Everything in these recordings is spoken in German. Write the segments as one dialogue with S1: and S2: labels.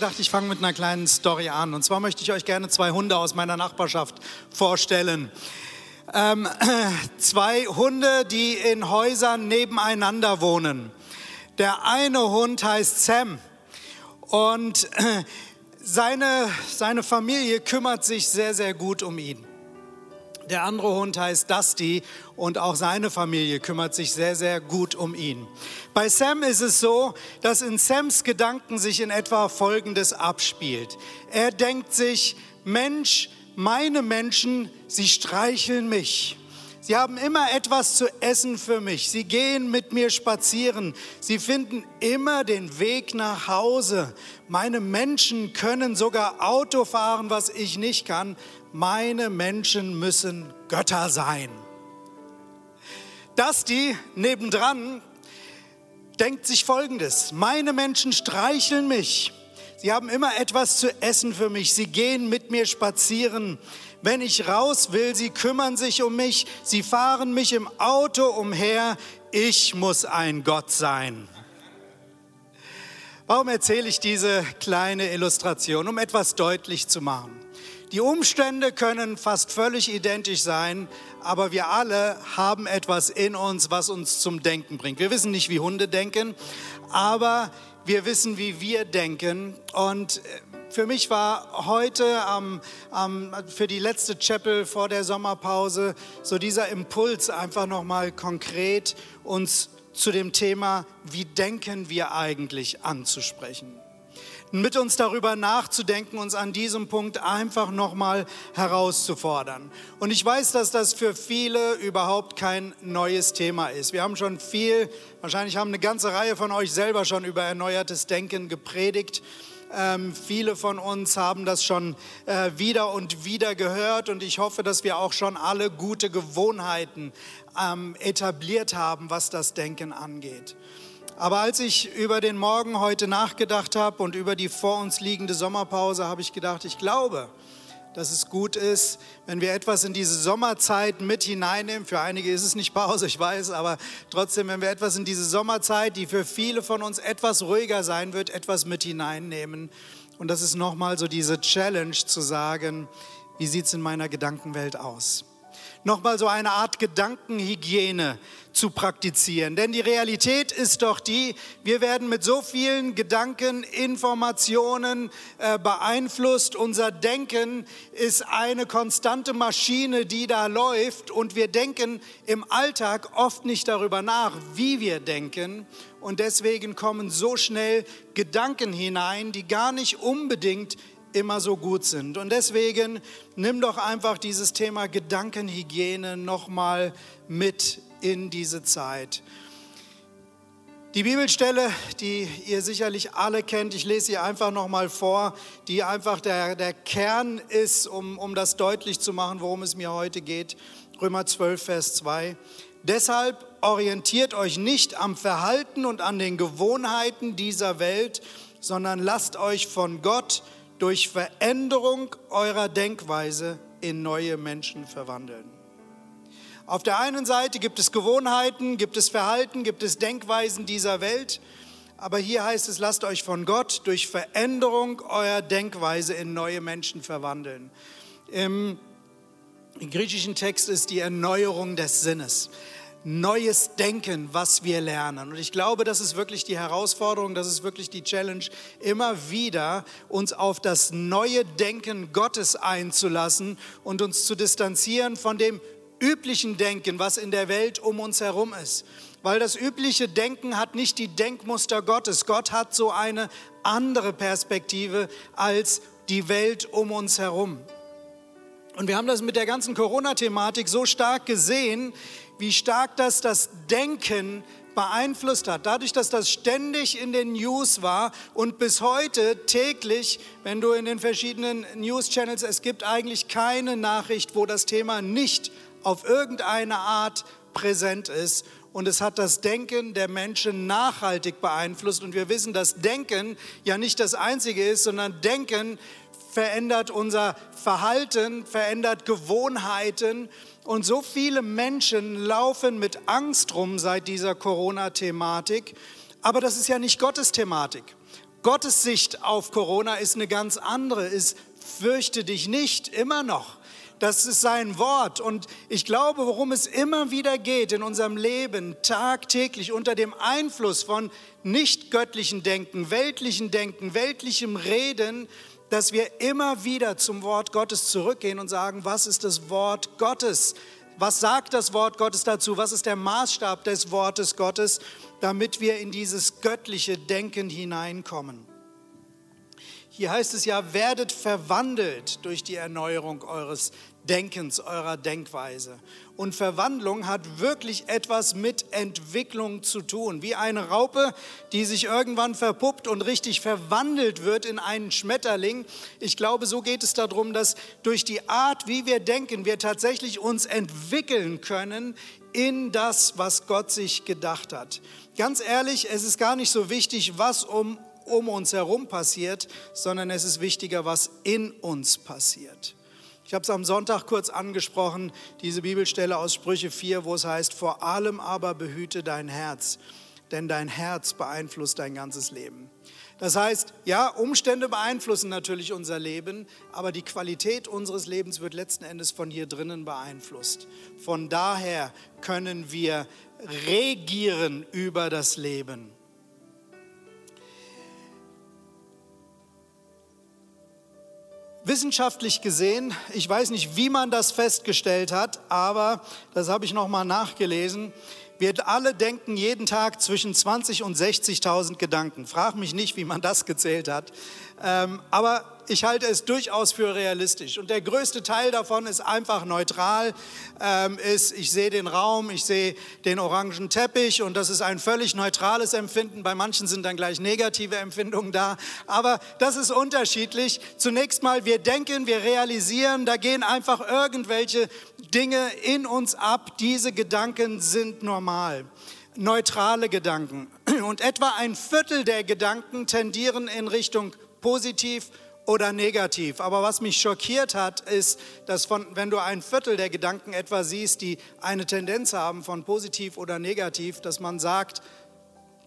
S1: gedacht, ich fange mit einer kleinen Story an. Und zwar möchte ich euch gerne zwei Hunde aus meiner Nachbarschaft vorstellen. Ähm, zwei Hunde, die in Häusern nebeneinander wohnen. Der eine Hund heißt Sam und seine, seine Familie kümmert sich sehr, sehr gut um ihn. Der andere Hund heißt Dusty und auch seine Familie kümmert sich sehr, sehr gut um ihn. Bei Sam ist es so, dass in Sams Gedanken sich in etwa Folgendes abspielt. Er denkt sich, Mensch, meine Menschen, sie streicheln mich. Sie haben immer etwas zu essen für mich. Sie gehen mit mir spazieren. Sie finden immer den Weg nach Hause. Meine Menschen können sogar Auto fahren, was ich nicht kann. Meine Menschen müssen Götter sein. Die nebendran denkt sich Folgendes. Meine Menschen streicheln mich. Sie haben immer etwas zu essen für mich. Sie gehen mit mir spazieren. Wenn ich raus will, sie kümmern sich um mich. Sie fahren mich im Auto umher. Ich muss ein Gott sein. Warum erzähle ich diese kleine Illustration? Um etwas deutlich zu machen. Die Umstände können fast völlig identisch sein, aber wir alle haben etwas in uns, was uns zum Denken bringt. Wir wissen nicht, wie Hunde denken, aber wir wissen, wie wir denken. Und äh, für mich war heute ähm, ähm, für die letzte Chapel vor der Sommerpause so dieser Impuls einfach nochmal konkret uns zu dem Thema, wie denken wir eigentlich anzusprechen mit uns darüber nachzudenken, uns an diesem Punkt einfach nochmal herauszufordern. Und ich weiß, dass das für viele überhaupt kein neues Thema ist. Wir haben schon viel, wahrscheinlich haben eine ganze Reihe von euch selber schon über erneuertes Denken gepredigt. Ähm, viele von uns haben das schon äh, wieder und wieder gehört und ich hoffe, dass wir auch schon alle gute Gewohnheiten ähm, etabliert haben, was das Denken angeht. Aber als ich über den Morgen heute nachgedacht habe und über die vor uns liegende Sommerpause, habe ich gedacht, ich glaube, dass es gut ist, wenn wir etwas in diese Sommerzeit mit hineinnehmen. Für einige ist es nicht Pause, ich weiß, aber trotzdem, wenn wir etwas in diese Sommerzeit, die für viele von uns etwas ruhiger sein wird, etwas mit hineinnehmen. Und das ist nochmal so diese Challenge zu sagen, wie sieht es in meiner Gedankenwelt aus? Nochmal so eine Art Gedankenhygiene zu praktizieren. Denn die Realität ist doch die, wir werden mit so vielen Gedanken, Informationen äh, beeinflusst. Unser Denken ist eine konstante Maschine, die da läuft und wir denken im Alltag oft nicht darüber nach, wie wir denken. Und deswegen kommen so schnell Gedanken hinein, die gar nicht unbedingt immer so gut sind. Und deswegen nimm doch einfach dieses Thema Gedankenhygiene nochmal mit in diese Zeit. Die Bibelstelle, die ihr sicherlich alle kennt, ich lese sie einfach nochmal vor, die einfach der, der Kern ist, um, um das deutlich zu machen, worum es mir heute geht. Römer 12, Vers 2. Deshalb orientiert euch nicht am Verhalten und an den Gewohnheiten dieser Welt, sondern lasst euch von Gott durch Veränderung eurer Denkweise in neue Menschen verwandeln. Auf der einen Seite gibt es Gewohnheiten, gibt es Verhalten, gibt es Denkweisen dieser Welt. Aber hier heißt es, lasst euch von Gott durch Veränderung eurer Denkweise in neue Menschen verwandeln. Im griechischen Text ist die Erneuerung des Sinnes. Neues Denken, was wir lernen. Und ich glaube, das ist wirklich die Herausforderung, das ist wirklich die Challenge, immer wieder uns auf das neue Denken Gottes einzulassen und uns zu distanzieren von dem üblichen Denken, was in der Welt um uns herum ist. Weil das übliche Denken hat nicht die Denkmuster Gottes. Gott hat so eine andere Perspektive als die Welt um uns herum. Und wir haben das mit der ganzen Corona-Thematik so stark gesehen, wie stark das das Denken beeinflusst hat. Dadurch, dass das ständig in den News war und bis heute täglich, wenn du in den verschiedenen News-Channels, es gibt eigentlich keine Nachricht, wo das Thema nicht auf irgendeine Art präsent ist. Und es hat das Denken der Menschen nachhaltig beeinflusst. Und wir wissen, dass Denken ja nicht das Einzige ist, sondern Denken verändert unser Verhalten, verändert Gewohnheiten. Und so viele Menschen laufen mit Angst rum seit dieser Corona-Thematik. Aber das ist ja nicht Gottes Thematik. Gottes Sicht auf Corona ist eine ganz andere, ist fürchte dich nicht, immer noch. Das ist sein Wort. Und ich glaube, worum es immer wieder geht in unserem Leben, tagtäglich unter dem Einfluss von nicht göttlichen Denken, weltlichen Denken, weltlichem Reden, dass wir immer wieder zum Wort Gottes zurückgehen und sagen, was ist das Wort Gottes? Was sagt das Wort Gottes dazu? Was ist der Maßstab des Wortes Gottes, damit wir in dieses göttliche Denken hineinkommen? Hier heißt es ja, werdet verwandelt durch die Erneuerung eures Denkens, eurer Denkweise. Und Verwandlung hat wirklich etwas mit Entwicklung zu tun. Wie eine Raupe, die sich irgendwann verpuppt und richtig verwandelt wird in einen Schmetterling. Ich glaube, so geht es darum, dass durch die Art, wie wir denken, wir tatsächlich uns entwickeln können in das, was Gott sich gedacht hat. Ganz ehrlich, es ist gar nicht so wichtig, was um, um uns herum passiert, sondern es ist wichtiger, was in uns passiert. Ich habe es am Sonntag kurz angesprochen, diese Bibelstelle aus Sprüche 4, wo es heißt, vor allem aber behüte dein Herz, denn dein Herz beeinflusst dein ganzes Leben. Das heißt, ja, Umstände beeinflussen natürlich unser Leben, aber die Qualität unseres Lebens wird letzten Endes von hier drinnen beeinflusst. Von daher können wir regieren über das Leben. Wissenschaftlich gesehen, ich weiß nicht, wie man das festgestellt hat, aber das habe ich nochmal nachgelesen. Wir alle denken jeden Tag zwischen 20 und 60.000 Gedanken. Frag mich nicht, wie man das gezählt hat. Ähm, aber ich halte es durchaus für realistisch. Und der größte Teil davon ist einfach neutral. Ähm, ist, ich sehe den Raum, ich sehe den orangen Teppich und das ist ein völlig neutrales Empfinden. Bei manchen sind dann gleich negative Empfindungen da. Aber das ist unterschiedlich. Zunächst mal, wir denken, wir realisieren, da gehen einfach irgendwelche Dinge in uns ab. Diese Gedanken sind normal. Neutrale Gedanken. Und etwa ein Viertel der Gedanken tendieren in Richtung positiv oder negativ. Aber was mich schockiert hat, ist, dass von, wenn du ein Viertel der Gedanken etwa siehst, die eine Tendenz haben von positiv oder negativ, dass man sagt,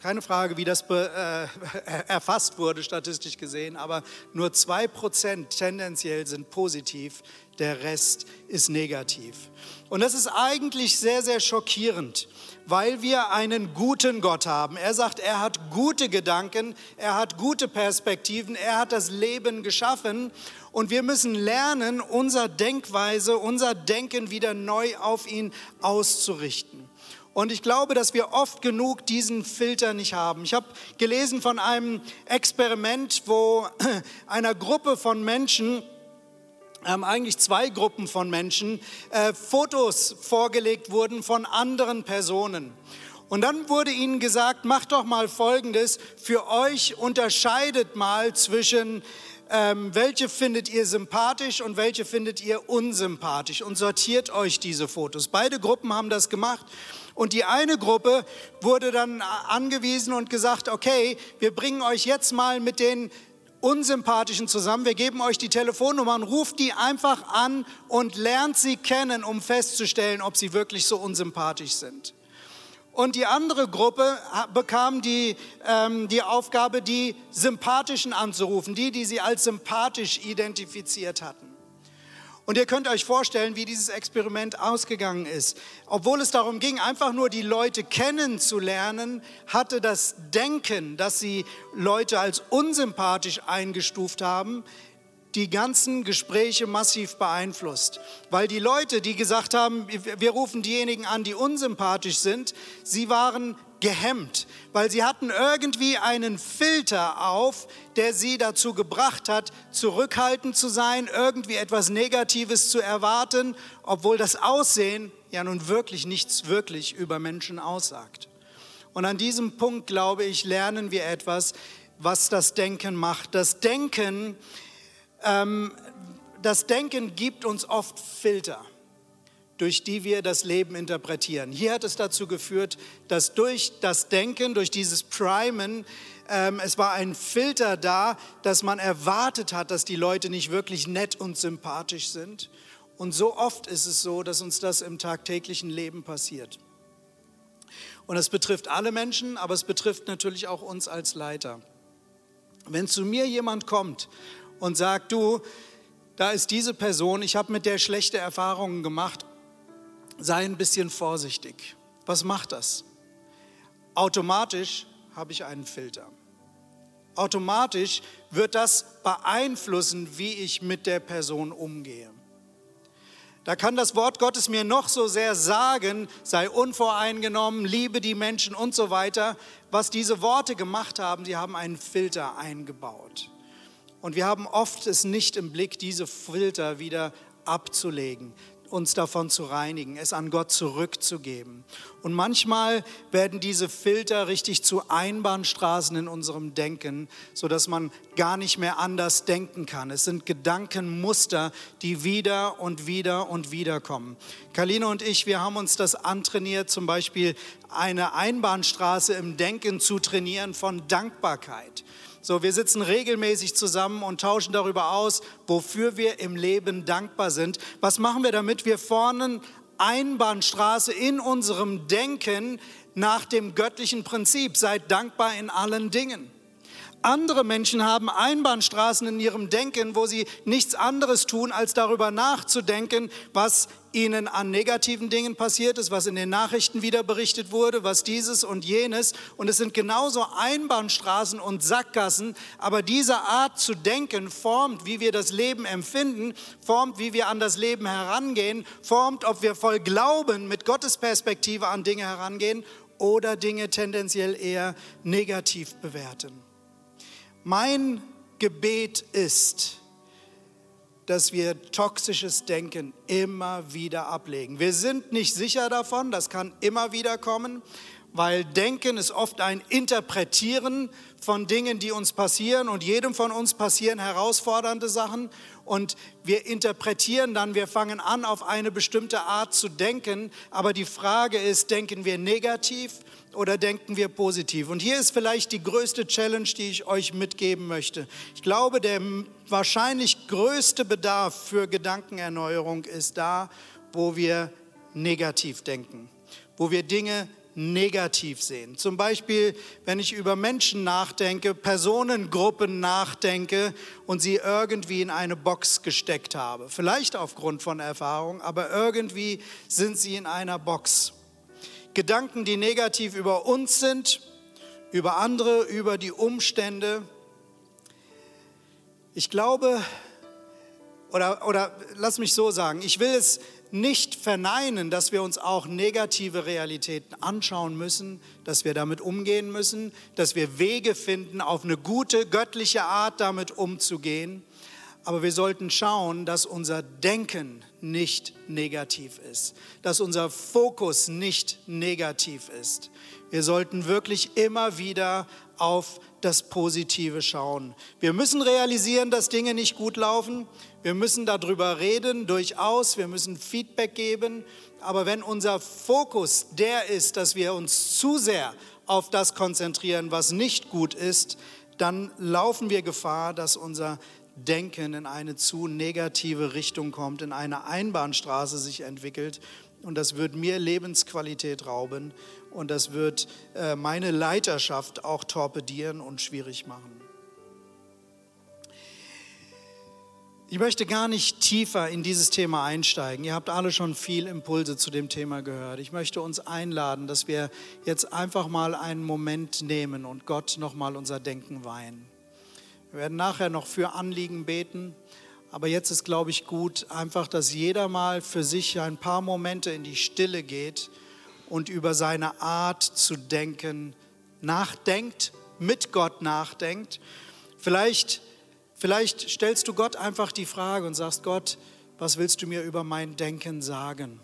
S1: keine Frage, wie das äh, erfasst wurde, statistisch gesehen, aber nur zwei Prozent tendenziell sind positiv, der Rest ist negativ. Und das ist eigentlich sehr, sehr schockierend, weil wir einen guten Gott haben. Er sagt, er hat gute Gedanken, er hat gute Perspektiven, er hat das Leben geschaffen und wir müssen lernen, unser Denkweise, unser Denken wieder neu auf ihn auszurichten. Und ich glaube, dass wir oft genug diesen Filter nicht haben. Ich habe gelesen von einem Experiment, wo einer Gruppe von Menschen ähm, eigentlich zwei Gruppen von Menschen, äh, Fotos vorgelegt wurden von anderen Personen. Und dann wurde ihnen gesagt, macht doch mal Folgendes, für euch unterscheidet mal zwischen, ähm, welche findet ihr sympathisch und welche findet ihr unsympathisch und sortiert euch diese Fotos. Beide Gruppen haben das gemacht. Und die eine Gruppe wurde dann angewiesen und gesagt, okay, wir bringen euch jetzt mal mit den Unsympathischen zusammen. Wir geben euch die Telefonnummern, ruft die einfach an und lernt sie kennen, um festzustellen, ob sie wirklich so unsympathisch sind. Und die andere Gruppe bekam die, ähm, die Aufgabe, die Sympathischen anzurufen, die, die sie als sympathisch identifiziert hatten. Und ihr könnt euch vorstellen, wie dieses Experiment ausgegangen ist. Obwohl es darum ging, einfach nur die Leute kennenzulernen, hatte das Denken, dass sie Leute als unsympathisch eingestuft haben, die ganzen Gespräche massiv beeinflusst. Weil die Leute, die gesagt haben, wir rufen diejenigen an, die unsympathisch sind, sie waren gehemmt, weil sie hatten irgendwie einen Filter auf, der sie dazu gebracht hat, zurückhaltend zu sein, irgendwie etwas Negatives zu erwarten, obwohl das Aussehen ja nun wirklich nichts wirklich über Menschen aussagt. Und an diesem Punkt, glaube ich, lernen wir etwas, was das Denken macht. Das Denken, ähm, das Denken gibt uns oft Filter durch die wir das Leben interpretieren. Hier hat es dazu geführt, dass durch das Denken, durch dieses Primen, ähm, es war ein Filter da, dass man erwartet hat, dass die Leute nicht wirklich nett und sympathisch sind. Und so oft ist es so, dass uns das im tagtäglichen Leben passiert. Und es betrifft alle Menschen, aber es betrifft natürlich auch uns als Leiter. Wenn zu mir jemand kommt und sagt, du, da ist diese Person, ich habe mit der schlechte Erfahrungen gemacht, sei ein bisschen vorsichtig. Was macht das? Automatisch habe ich einen Filter. Automatisch wird das beeinflussen, wie ich mit der Person umgehe. Da kann das Wort Gottes mir noch so sehr sagen, sei unvoreingenommen, liebe die Menschen und so weiter. Was diese Worte gemacht haben, sie haben einen Filter eingebaut. Und wir haben oft es nicht im Blick, diese Filter wieder abzulegen uns davon zu reinigen, es an Gott zurückzugeben. Und manchmal werden diese Filter richtig zu Einbahnstraßen in unserem Denken, sodass man gar nicht mehr anders denken kann. Es sind Gedankenmuster, die wieder und wieder und wieder kommen. Kaline und ich, wir haben uns das antrainiert, zum Beispiel eine Einbahnstraße im Denken zu trainieren von Dankbarkeit. So, wir sitzen regelmäßig zusammen und tauschen darüber aus, wofür wir im Leben dankbar sind. Was machen wir damit? Wir vorne Einbahnstraße in unserem Denken nach dem göttlichen Prinzip. Seid dankbar in allen Dingen. Andere Menschen haben Einbahnstraßen in ihrem Denken, wo sie nichts anderes tun, als darüber nachzudenken, was ihnen an negativen Dingen passiert ist, was in den Nachrichten wieder berichtet wurde, was dieses und jenes. Und es sind genauso Einbahnstraßen und Sackgassen. Aber diese Art zu denken formt, wie wir das Leben empfinden, formt, wie wir an das Leben herangehen, formt, ob wir voll Glauben mit Gottes Perspektive an Dinge herangehen oder Dinge tendenziell eher negativ bewerten. Mein Gebet ist, dass wir toxisches Denken immer wieder ablegen. Wir sind nicht sicher davon, das kann immer wieder kommen, weil Denken ist oft ein Interpretieren von Dingen, die uns passieren und jedem von uns passieren herausfordernde Sachen und wir interpretieren dann, wir fangen an, auf eine bestimmte Art zu denken, aber die Frage ist, denken wir negativ oder denken wir positiv? Und hier ist vielleicht die größte Challenge, die ich euch mitgeben möchte. Ich glaube, der wahrscheinlich größte Bedarf für Gedankenerneuerung ist da, wo wir negativ denken, wo wir Dinge negativ sehen. Zum Beispiel, wenn ich über Menschen nachdenke, Personengruppen nachdenke und sie irgendwie in eine Box gesteckt habe. Vielleicht aufgrund von Erfahrung, aber irgendwie sind sie in einer Box. Gedanken, die negativ über uns sind, über andere, über die Umstände. Ich glaube, oder, oder lass mich so sagen, ich will es nicht verneinen, dass wir uns auch negative Realitäten anschauen müssen, dass wir damit umgehen müssen, dass wir Wege finden, auf eine gute, göttliche Art damit umzugehen. Aber wir sollten schauen, dass unser Denken nicht negativ ist, dass unser Fokus nicht negativ ist. Wir sollten wirklich immer wieder auf das Positive schauen. Wir müssen realisieren, dass Dinge nicht gut laufen. Wir müssen darüber reden, durchaus. Wir müssen Feedback geben. Aber wenn unser Fokus der ist, dass wir uns zu sehr auf das konzentrieren, was nicht gut ist, dann laufen wir Gefahr, dass unser Denken in eine zu negative Richtung kommt, in eine Einbahnstraße sich entwickelt. Und das wird mir Lebensqualität rauben und das wird äh, meine Leiterschaft auch torpedieren und schwierig machen. Ich möchte gar nicht tiefer in dieses Thema einsteigen. Ihr habt alle schon viel Impulse zu dem Thema gehört. Ich möchte uns einladen, dass wir jetzt einfach mal einen Moment nehmen und Gott nochmal unser Denken weihen. Wir werden nachher noch für Anliegen beten. Aber jetzt ist, glaube ich, gut, einfach, dass jeder mal für sich ein paar Momente in die Stille geht und über seine Art zu denken nachdenkt, mit Gott nachdenkt. Vielleicht, vielleicht stellst du Gott einfach die Frage und sagst, Gott, was willst du mir über mein Denken sagen?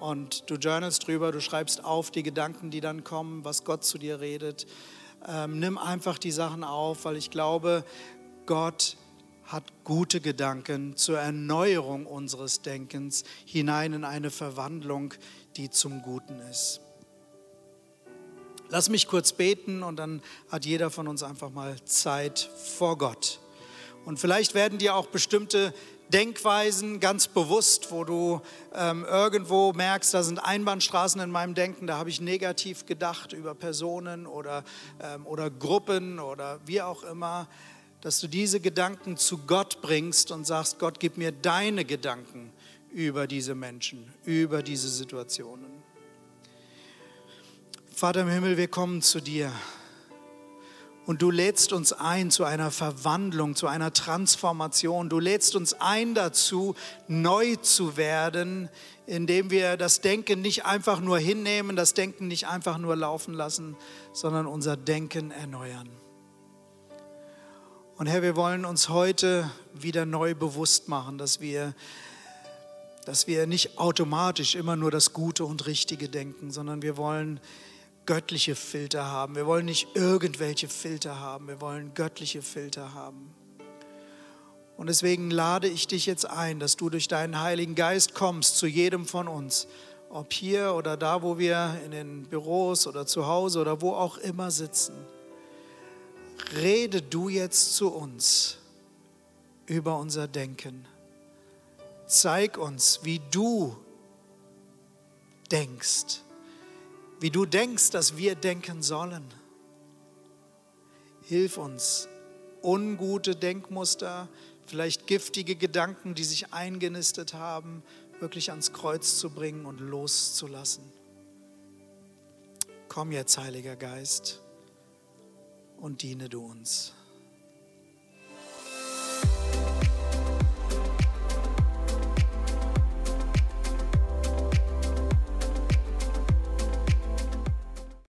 S1: Und du journalst drüber, du schreibst auf die Gedanken, die dann kommen, was Gott zu dir redet ähm, nimm einfach die Sachen auf, weil ich glaube, Gott hat gute Gedanken zur Erneuerung unseres Denkens hinein in eine Verwandlung, die zum Guten ist. Lass mich kurz beten und dann hat jeder von uns einfach mal Zeit vor Gott. Und vielleicht werden dir auch bestimmte Denkweisen ganz bewusst, wo du ähm, irgendwo merkst, da sind Einbahnstraßen in meinem Denken, da habe ich negativ gedacht über Personen oder, ähm, oder Gruppen oder wie auch immer, dass du diese Gedanken zu Gott bringst und sagst, Gott, gib mir deine Gedanken über diese Menschen, über diese Situationen. Vater im Himmel, wir kommen zu dir. Und du lädst uns ein zu einer Verwandlung, zu einer Transformation. Du lädst uns ein dazu, neu zu werden, indem wir das Denken nicht einfach nur hinnehmen, das Denken nicht einfach nur laufen lassen, sondern unser Denken erneuern. Und Herr, wir wollen uns heute wieder neu bewusst machen, dass wir, dass wir nicht automatisch immer nur das Gute und Richtige denken, sondern wir wollen göttliche Filter haben. Wir wollen nicht irgendwelche Filter haben, wir wollen göttliche Filter haben. Und deswegen lade ich dich jetzt ein, dass du durch deinen Heiligen Geist kommst zu jedem von uns, ob hier oder da, wo wir in den Büros oder zu Hause oder wo auch immer sitzen. Rede du jetzt zu uns über unser Denken. Zeig uns, wie du denkst wie du denkst, dass wir denken sollen. Hilf uns, ungute Denkmuster, vielleicht giftige Gedanken, die sich eingenistet haben, wirklich ans Kreuz zu bringen und loszulassen. Komm jetzt, Heiliger Geist, und diene du uns.